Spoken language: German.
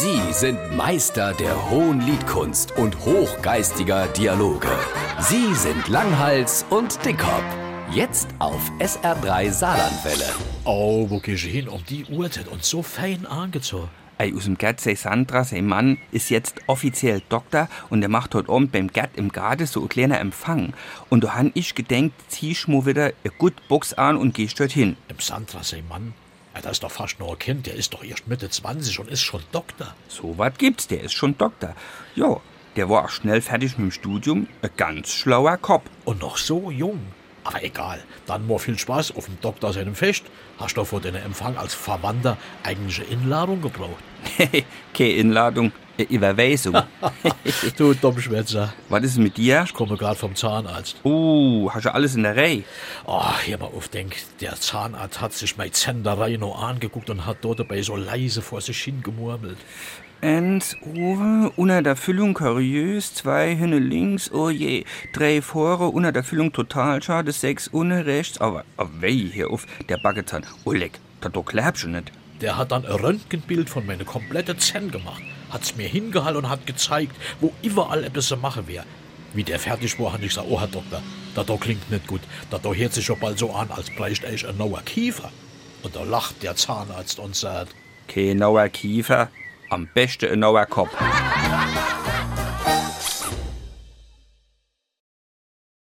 Sie sind Meister der hohen Liedkunst und hochgeistiger Dialoge. Sie sind Langhals und Dickhop. Jetzt auf SR3 Saarlandwelle. Oh, wo gehst du hin um die Uhrzeit und so fein angezogen? Ey, aus dem Gerd sei Sandra, sein Mann, ist jetzt offiziell Doktor und er macht heute Abend beim Gerd im Garten so ein kleiner Empfang. Und da han ich gedenkt, zieh ich mir wieder eine gut Box an und gehst dort hin. Im Sandra, sein Mann? Ja, das ist doch fast nur ein Kind, der ist doch erst Mitte 20 und ist schon Doktor. So was gibt's, der ist schon Doktor. Ja, der war auch schnell fertig mit dem Studium, ein ganz schlauer Kopf. Und noch so jung. Aber egal, dann nur viel Spaß auf dem Doktor seinem Fest. Hast du vor deinem Empfang als Verwandter eigentliche Inladung gebraucht? Keine Inladung, eine Überweisung. du Dummschwätzer. was ist mit dir? Ich komme gerade vom Zahnarzt. Uh, hast du alles in der Reihe? Oh, hier mal auf, denk, der Zahnarzt hat sich meine Zenderei noch angeguckt und hat dort dabei so leise vor sich hingemurmelt. Eins oben, unter der Füllung kuriös, zwei hinne links, oh je, drei vorne, unter der Füllung total schade, sechs unten rechts, aber, aber wei, hier auf, der Baggezahn. Oh leck, das doch klappt schon nicht. Der hat dann ein Röntgenbild von meine komplette Zen gemacht, hat's mir hingehalten und hat gezeigt, wo überall etwas zu machen wäre. Wie der fertig war, hat ich gesagt, oh Herr Doktor, das da klingt nicht gut, das da hört sich schon bald so an, als bräuchte ich ein neuer Kiefer. Und da lacht der Zahnarzt und sagt, Kein neuer Kiefer, am besten ein neuer Kopf.